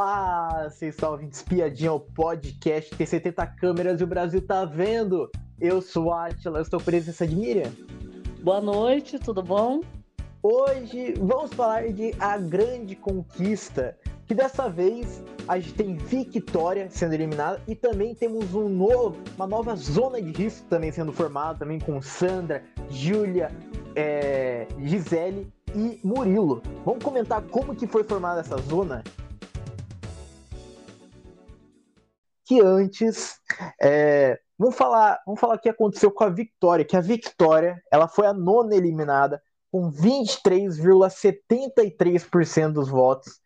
Olá, vocês estão ouvindo Espiadinha, o podcast tem 70 câmeras e o Brasil tá vendo. Eu sou a Atila, estou presença de Miriam. Boa noite, tudo bom? Hoje vamos falar de A Grande Conquista, que dessa vez a gente tem Victoria sendo eliminada e também temos um novo, uma nova zona de risco também sendo formada, também com Sandra, Júlia, é, Gisele e Murilo. Vamos comentar como que foi formada essa zona? Que antes, é, vamos falar, vamos falar o que aconteceu com a Victoria, que a Victoria, ela foi a nona eliminada com 23,73% dos votos.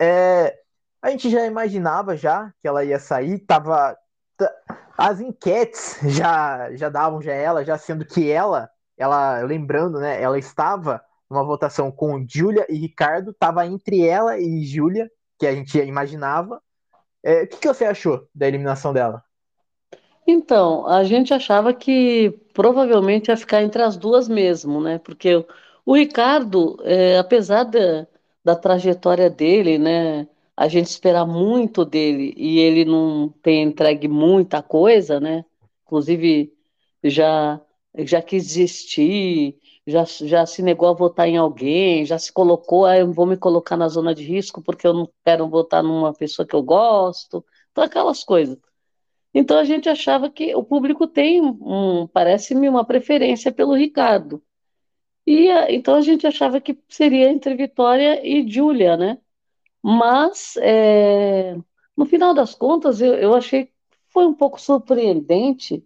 É, a gente já imaginava já que ela ia sair, tava as enquetes já já davam já ela, já sendo que ela, ela lembrando, né, ela estava numa votação com Júlia e Ricardo, tava entre ela e Júlia, que a gente imaginava. É, o que, que você achou da eliminação dela? Então, a gente achava que provavelmente ia ficar entre as duas mesmo, né? Porque o Ricardo, é, apesar da, da trajetória dele, né? A gente esperar muito dele e ele não ter entregue muita coisa, né? Inclusive já já quis desistir, já, já se negou a votar em alguém, já se colocou, ah, eu vou me colocar na zona de risco porque eu não quero votar numa pessoa que eu gosto, então aquelas coisas. Então a gente achava que o público tem, um, parece-me, uma preferência pelo Ricardo. E então a gente achava que seria entre Vitória e Júlia, né? Mas é, no final das contas eu, eu achei que foi um pouco surpreendente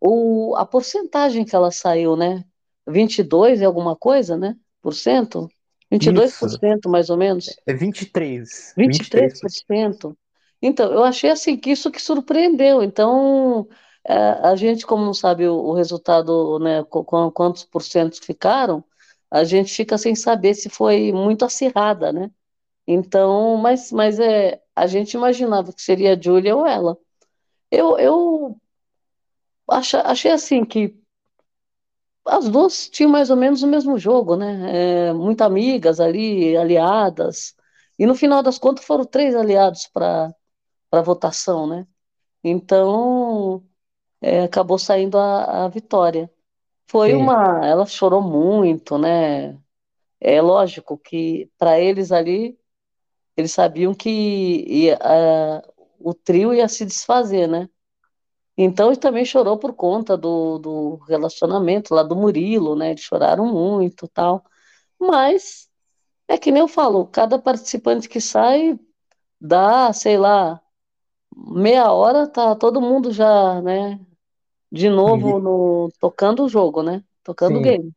o, a porcentagem que ela saiu, né? 22 e alguma coisa, né? Por cento? 22% isso. mais ou menos? É 23. 23%. 23%. Então, eu achei assim que isso que surpreendeu. Então, é, a gente, como não sabe o, resultado, né, com, quantos porcentos ficaram, a gente fica sem saber se foi muito acirrada, né? Então, mas, mas é, a gente imaginava que seria a Júlia ou ela. Eu, eu achei, achei assim que as duas tinham mais ou menos o mesmo jogo, né? É, muito amigas ali, aliadas. E no final das contas foram três aliados para a votação, né? Então é, acabou saindo a, a vitória. Foi Sim. uma. Ela chorou muito, né? É lógico que para eles ali, eles sabiam que ia, a, o trio ia se desfazer, né? Então, ele também chorou por conta do, do relacionamento lá do Murilo, né? Eles choraram muito tal. Mas, é que nem eu falo, cada participante que sai dá, sei lá, meia hora, tá todo mundo já, né? De novo no, tocando o jogo, né? Tocando o game.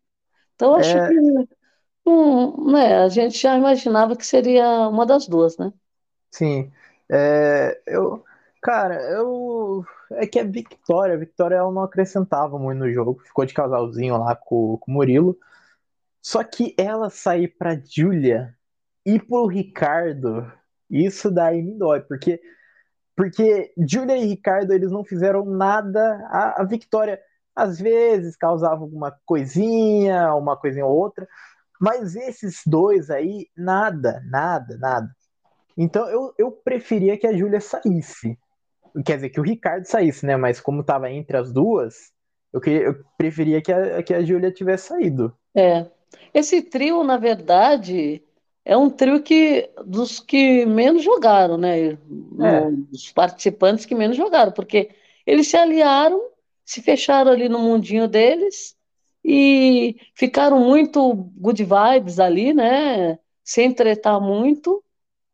Então, acho é... que um, né, a gente já imaginava que seria uma das duas, né? Sim. É, eu, cara, eu é que a Victoria, a Victoria ela não acrescentava muito no jogo, ficou de casalzinho lá com, com o Murilo. Só que ela sair pra Julia e pro Ricardo, isso daí me dói, porque porque Julia e Ricardo eles não fizeram nada. A, a Victoria às vezes causava alguma coisinha, uma coisinha ou outra, mas esses dois aí, nada, nada, nada. Então eu, eu preferia que a Júlia saísse. Quer dizer, que o Ricardo saísse, né? Mas como tava entre as duas, eu, queria, eu preferia que a, que a Júlia tivesse saído. É. Esse trio, na verdade, é um trio que dos que menos jogaram, né? É. Dos participantes que menos jogaram, porque eles se aliaram, se fecharam ali no mundinho deles e ficaram muito good vibes ali, né? Sem tretar muito.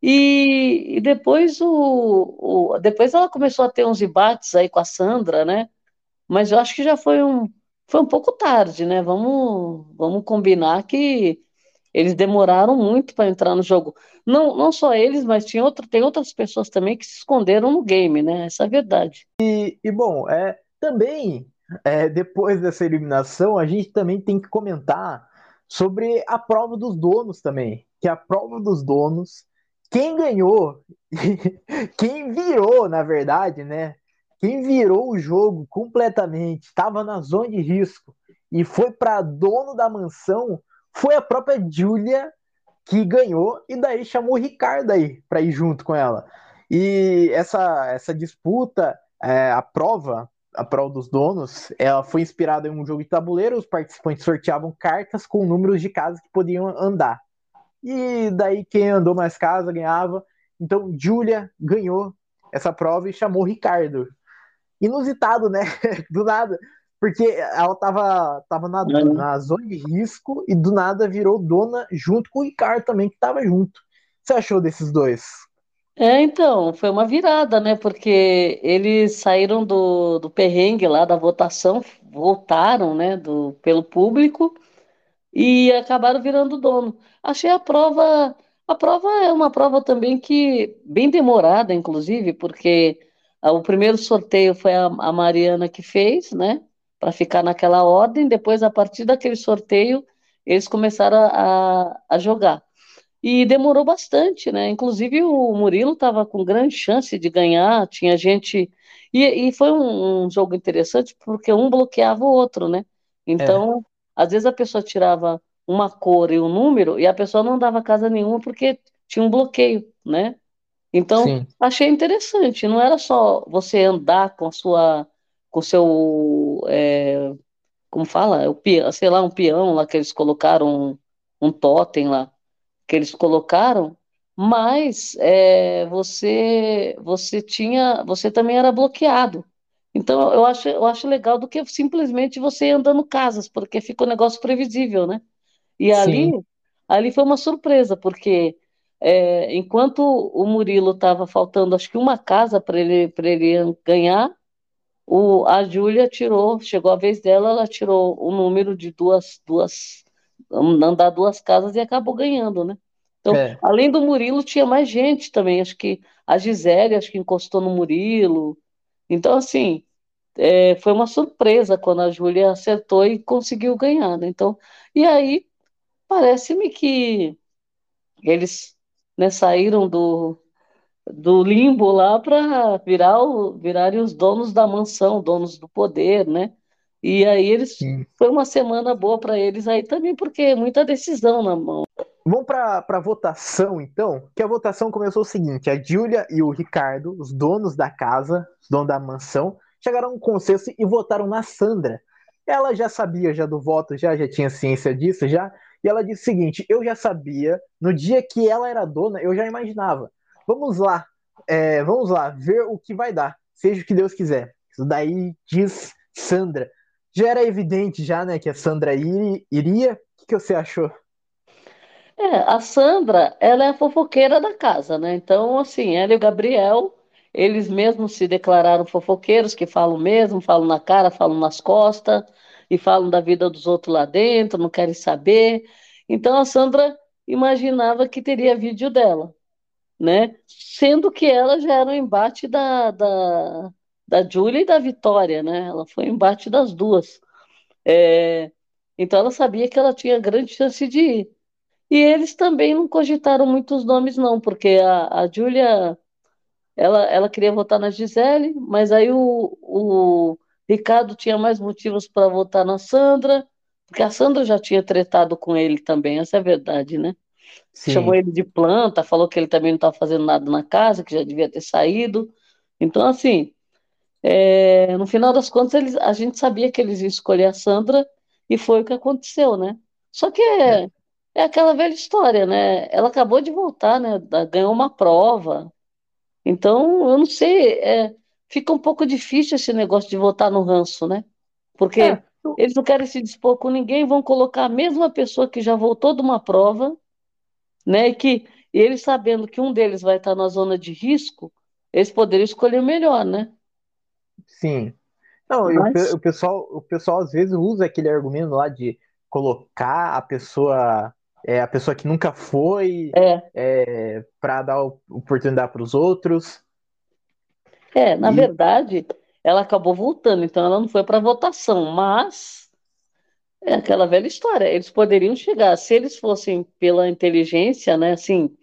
E, e depois, o, o, depois ela começou a ter uns embates aí com a Sandra, né? Mas eu acho que já foi um, foi um pouco tarde, né? Vamos, vamos combinar que eles demoraram muito para entrar no jogo. Não, não só eles, mas tinha outro, tem outras pessoas também que se esconderam no game, né? Essa é a verdade. E, e bom, é, também, é, depois dessa eliminação, a gente também tem que comentar sobre a prova dos donos também. Que a prova dos donos quem ganhou, quem virou, na verdade, né? Quem virou o jogo completamente, estava na zona de risco e foi para dono da mansão, foi a própria Julia, que ganhou e daí chamou o Ricardo aí para ir junto com ela. E essa, essa disputa, é, a prova, a prova dos donos, ela foi inspirada em um jogo de tabuleiro. Os participantes sorteavam cartas com números de casas que podiam andar. E daí quem andou mais casa ganhava. Então Julia ganhou essa prova e chamou Ricardo. Inusitado, né? Do nada. Porque ela tava, tava na, uhum. na zona de risco e do nada virou dona junto com o Ricardo também, que tava junto. O que você achou desses dois? É, então, foi uma virada, né? Porque eles saíram do, do perrengue lá da votação, votaram, né, do, pelo público e acabaram virando dono. Achei a prova, a prova é uma prova também que bem demorada, inclusive, porque o primeiro sorteio foi a, a Mariana que fez, né? para ficar naquela ordem. Depois, a partir daquele sorteio, eles começaram a, a jogar. E demorou bastante, né? Inclusive o Murilo estava com grande chance de ganhar, tinha gente. E, e foi um, um, jogo interessante porque um bloqueava o outro, né? Então, é. Às vezes a pessoa tirava uma cor e um número e a pessoa não dava casa nenhuma porque tinha um bloqueio, né? Então, Sim. achei interessante. Não era só você andar com a sua com seu, é, como fala, o, sei lá, um peão lá que eles colocaram, um, um totem lá, que eles colocaram, mas é, você, você tinha, você também era bloqueado. Então eu acho, eu acho legal do que simplesmente você andando casas, porque fica um negócio previsível, né? E ali, ali foi uma surpresa, porque é, enquanto o Murilo estava faltando, acho que uma casa para ele, ele ganhar, o, a Júlia tirou, chegou a vez dela, ela tirou o número de duas, duas, andar duas casas e acabou ganhando, né? Então, é. além do Murilo, tinha mais gente também. Acho que a Gisele, acho que encostou no Murilo. Então, assim, é, foi uma surpresa quando a Júlia acertou e conseguiu ganhar, né? Então, e aí, parece-me que eles né, saíram do, do limbo lá para virar o, virarem os donos da mansão, donos do poder, né? E aí eles Sim. foi uma semana boa para eles aí também, porque muita decisão na mão. Vamos para a votação, então. Que a votação começou o seguinte: a Júlia e o Ricardo, os donos da casa, os donos da mansão, chegaram a um consenso e votaram na Sandra. Ela já sabia já do voto, já, já tinha ciência disso, já. E ela disse o seguinte: eu já sabia, no dia que ela era dona, eu já imaginava. Vamos lá, é, vamos lá, ver o que vai dar, seja o que Deus quiser. Isso daí diz Sandra. Já era evidente já, né, que a Sandra iria. O que, que você achou? É, a Sandra, ela é a fofoqueira da casa, né? Então, assim, ela e o Gabriel, eles mesmos se declararam fofoqueiros, que falam mesmo, falam na cara, falam nas costas, e falam da vida dos outros lá dentro, não querem saber. Então, a Sandra imaginava que teria vídeo dela né? Sendo que ela já era um embate da, da, da Júlia e da Vitória, né? Ela foi um embate das duas. É, então ela sabia que ela tinha grande chance de ir. E eles também não cogitaram muitos nomes, não, porque a, a Júlia ela, ela queria votar na Gisele, mas aí o, o Ricardo tinha mais motivos para votar na Sandra, porque a Sandra já tinha tretado com ele também, essa é a verdade, né? Sim. Chamou ele de planta, falou que ele também não estava fazendo nada na casa, que já devia ter saído. Então, assim, é, no final das contas, eles, a gente sabia que eles iam escolher a Sandra e foi o que aconteceu, né? Só que é, é, é aquela velha história, né? Ela acabou de voltar, né? Ganhou uma prova. Então, eu não sei, é, fica um pouco difícil esse negócio de votar no ranço, né? Porque é. eles não querem se dispor com ninguém, vão colocar a mesma pessoa que já voltou de uma prova né? E que eles sabendo que um deles vai estar na zona de risco, eles poderiam escolher o melhor, né? Sim. Não, Mas... o, pessoal, o pessoal às vezes usa aquele argumento lá de colocar a pessoa, é, a pessoa que nunca foi, é. é para dar oportunidade para os outros. É, na e... verdade, ela acabou voltando, então ela não foi para votação, mas é aquela velha história. Eles poderiam chegar, se eles fossem pela inteligência, né, assim,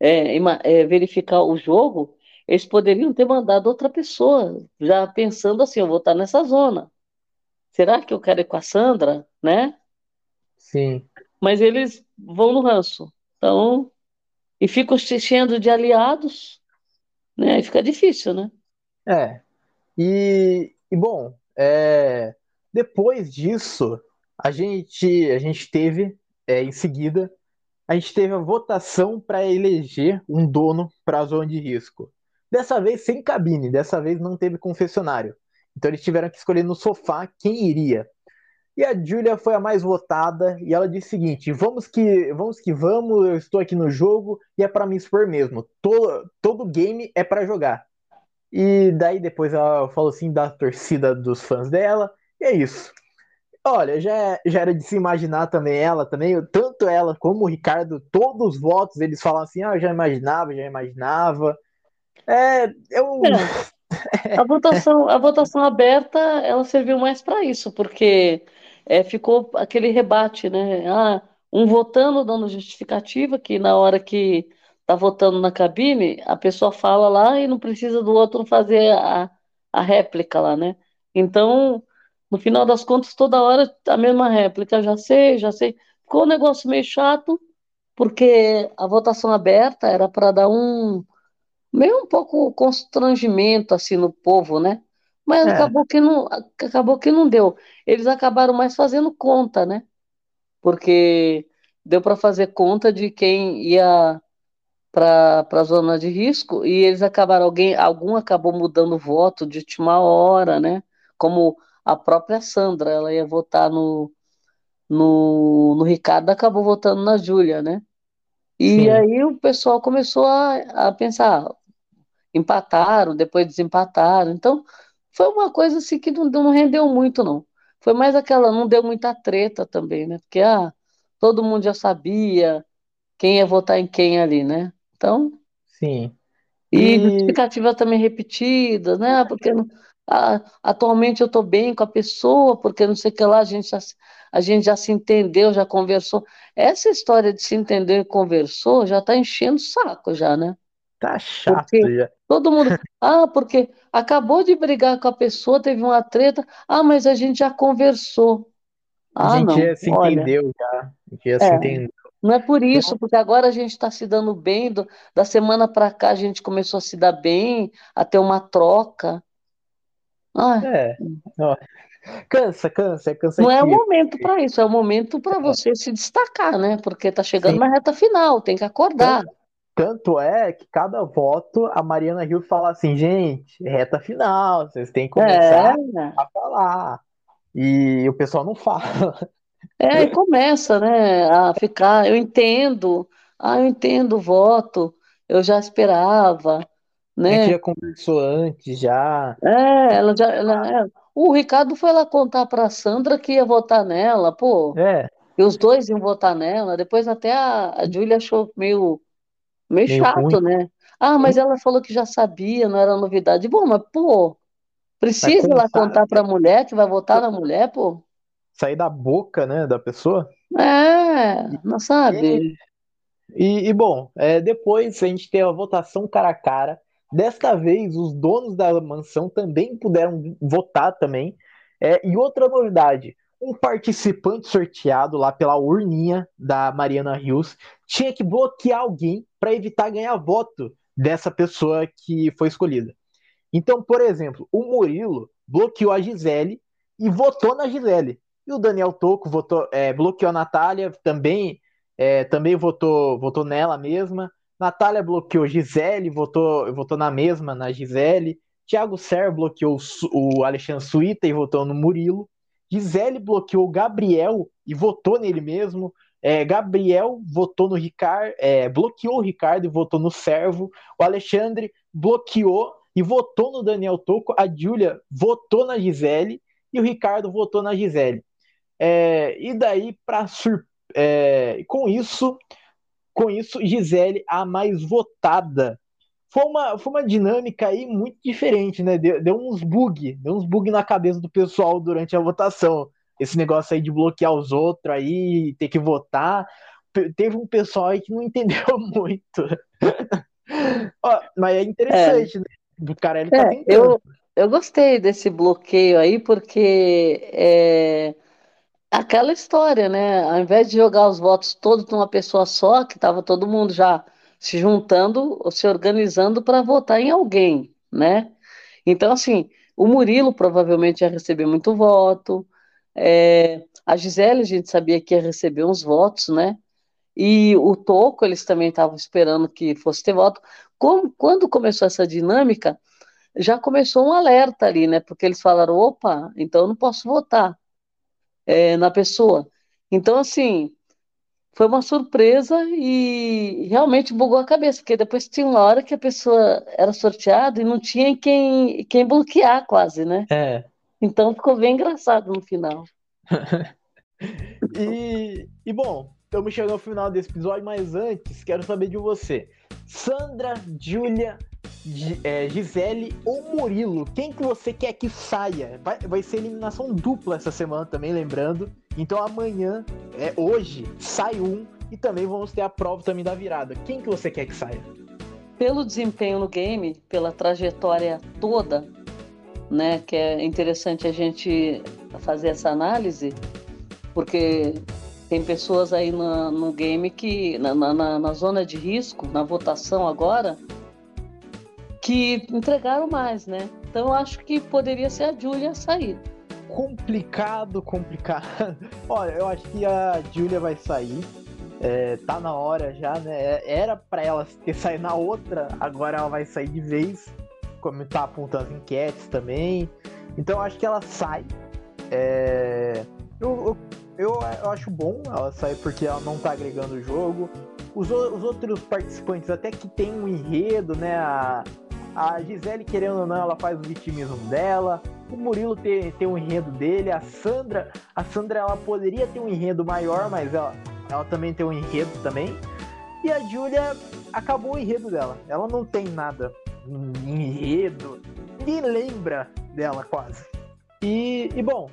é, é, verificar o jogo, eles poderiam ter mandado outra pessoa, já pensando assim, eu vou estar nessa zona. Será que eu quero ir com a Sandra, né? Sim. Mas eles vão no ranço. Então, e fica se enchendo de aliados, né? Aí fica difícil, né? É. E, e bom, é, depois disso, a gente, a gente teve, é, em seguida, a gente teve a votação para eleger um dono para a zona de risco. Dessa vez sem cabine, dessa vez não teve confessionário. Então eles tiveram que escolher no sofá quem iria. E a Julia foi a mais votada e ela disse o seguinte: vamos que vamos, que vamos eu estou aqui no jogo e é para me expor mesmo. Todo, todo game é para jogar. E daí depois ela falou assim da torcida dos fãs dela. E é isso. Olha, já, já era de se imaginar também ela também, tanto ela como o Ricardo, todos os votos, eles falam assim, ah, eu já imaginava, já imaginava. É, eu, É. A votação, a votação aberta, ela serviu mais para isso, porque é, ficou aquele rebate, né? Ah, um votando, dando justificativa, que na hora que tá votando na cabine, a pessoa fala lá e não precisa do outro fazer a, a réplica lá, né? Então, no final das contas, toda hora a mesma réplica, já sei, já sei. Ficou um negócio meio chato, porque a votação aberta era para dar um meio um pouco constrangimento assim no povo, né? Mas é, acabou que não, acabou que não deu. Eles acabaram mais fazendo conta, né? Porque deu para fazer conta de quem ia para a zona de risco e eles acabaram alguém algum acabou mudando o voto de última hora, né? Como a própria Sandra, ela ia votar no no, no Ricardo, acabou votando na Júlia, né? E sim, aí o pessoal começou a, a pensar, empataram, depois desempataram. Então, foi uma coisa assim que não, não rendeu muito, não. Foi mais aquela, não deu muita treta também, né? Porque ah, todo mundo já sabia quem ia votar em quem ali, né? Então, sim. e E justificativas também repetidas, né? Ah, Porque ah, atualmente eu estou bem com a pessoa, porque não sei o que lá, a gente já, se- a gente já se entendeu, já conversou. Essa história de se entender e conversou já está enchendo o saco já, né? Tá chato Porque já. todo mundo, ah, porque acabou de brigar com a pessoa, teve uma treta, ah, mas a gente já conversou. A Ah, gente não, já se olha, entendeu já. A gente já é, se entendeu. não é por isso, porque agora a gente está se dando bem, do- da semana para cá a gente começou a se dar bem, a ter uma troca. Ah, É, ó, cansa, cansa, é não é o momento para isso, é o momento para É, você se destacar, né? Porque está chegando sim. na reta final, tem que acordar. Tanto é que cada voto a Mariana Rio fala assim, gente, reta final, vocês têm que É, começar a falar. E o pessoal não fala. É, e começa, né, a ficar, eu entendo, ah, eu entendo o voto, eu já esperava, A gente né? já conversou antes, já. É, ela já, ela, é. O Ricardo foi lá contar para a Sandra que ia votar nela, pô, É, e os dois iam votar nela, depois até a, a Júlia achou meio, meio meio ruim. chato, né? Ah, mas ela falou que já sabia, não era novidade. Bom, mas, pô, precisa lá começar contar para a mulher que vai votar na mulher, pô? sair da boca, né, da pessoa. É, não sabe? e, e, bom, é, depois a gente teve a votação cara a cara. Desta vez, os donos da mansão também puderam votar também. É, e outra novidade, um participante sorteado lá pela urninha da Mariana Rios tinha que bloquear alguém para evitar ganhar voto dessa pessoa que foi escolhida. Então, por exemplo, o Murilo bloqueou a Gisele e votou na Gisele. E o Daniel Toco votou, é, bloqueou a Natália, também, é, também votou, votou nela mesma. Natália bloqueou Gisele, votou, votou na mesma, na Gisele. Thiago Serra bloqueou o Alexandre Suíta e votou no Murilo. Gisele bloqueou Gabriel e votou nele mesmo. É, Gabriel votou no Ricardo, é, bloqueou o Ricardo e votou no Servo. O Alexandre bloqueou e votou no Daniel Toco. A Júlia votou na Gisele e o Ricardo votou na Gisele. É, e daí, para sur... é, com isso, com isso, Gisele a mais votada. Foi uma, foi uma dinâmica aí muito diferente, né? Deu, deu uns bug, deu uns bug na cabeça do pessoal durante a votação. Esse negócio aí de bloquear os outros aí, ter que votar. Teve um pessoal aí que não entendeu muito. Ó, mas é É. interessante, né? O cara ele tá É, tentando. eu, eu gostei desse bloqueio aí, porque é, aquela história, né? Ao invés de jogar os votos todos numa pessoa só, que estava todo mundo já se juntando, se organizando para votar em alguém, né? Então, assim, o Murilo provavelmente ia receber muito voto, é, a Gisele a gente sabia que ia receber uns votos, né? E o Toco, eles também estavam esperando que fosse ter voto. Como, quando começou essa dinâmica, já começou um alerta ali, né? Porque eles falaram: opa, então eu não posso votar é, na pessoa. Então, assim, foi uma surpresa e realmente bugou a cabeça, porque depois tinha uma hora que a pessoa era sorteada e não tinha quem, quem bloquear, quase, né? É. Então ficou bem engraçado no final. e, e bom, estamos chegando ao final desse episódio, mas antes quero saber de você. Sandra, Júlia, Gisele ou Murilo, quem que você quer que saia? Vai, vai ser eliminação dupla essa semana também, lembrando. Então amanhã, é hoje, sai um e também vamos ter a prova também da virada. Quem que você quer que saia? Pelo desempenho no game, pela trajetória toda, né, que é interessante a gente fazer essa análise, porque tem pessoas aí no, no game que, na, na, na zona de risco, na votação agora, que entregaram mais, né? Então eu acho que poderia ser a Júlia a sair. Complicado, complicado. Olha, eu acho que a Júlia vai sair. É, tá na hora já, né? É, era para ela ter saído na outra, agora ela vai sair de vez, como tá apontando as enquetes também. Então acho que ela sai. É... Eu, eu, eu, eu, acho bom ela sair porque ela não tá agregando o jogo. Os, os outros participantes, até que tem um enredo, né? A, a Gisele, querendo ou não, ela faz o vitimismo dela. O Murilo tem, tem um enredo dele. A Sandra, a Sandra ela poderia ter um enredo maior, mas ela, ela também tem um enredo também. E a Julia acabou o enredo dela. Ela não tem nada enredo. Ninguém lembra dela quase. E, e bom,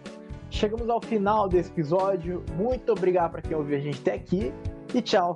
chegamos ao final desse episódio. Muito obrigado para quem ouviu a gente até aqui. E tchau.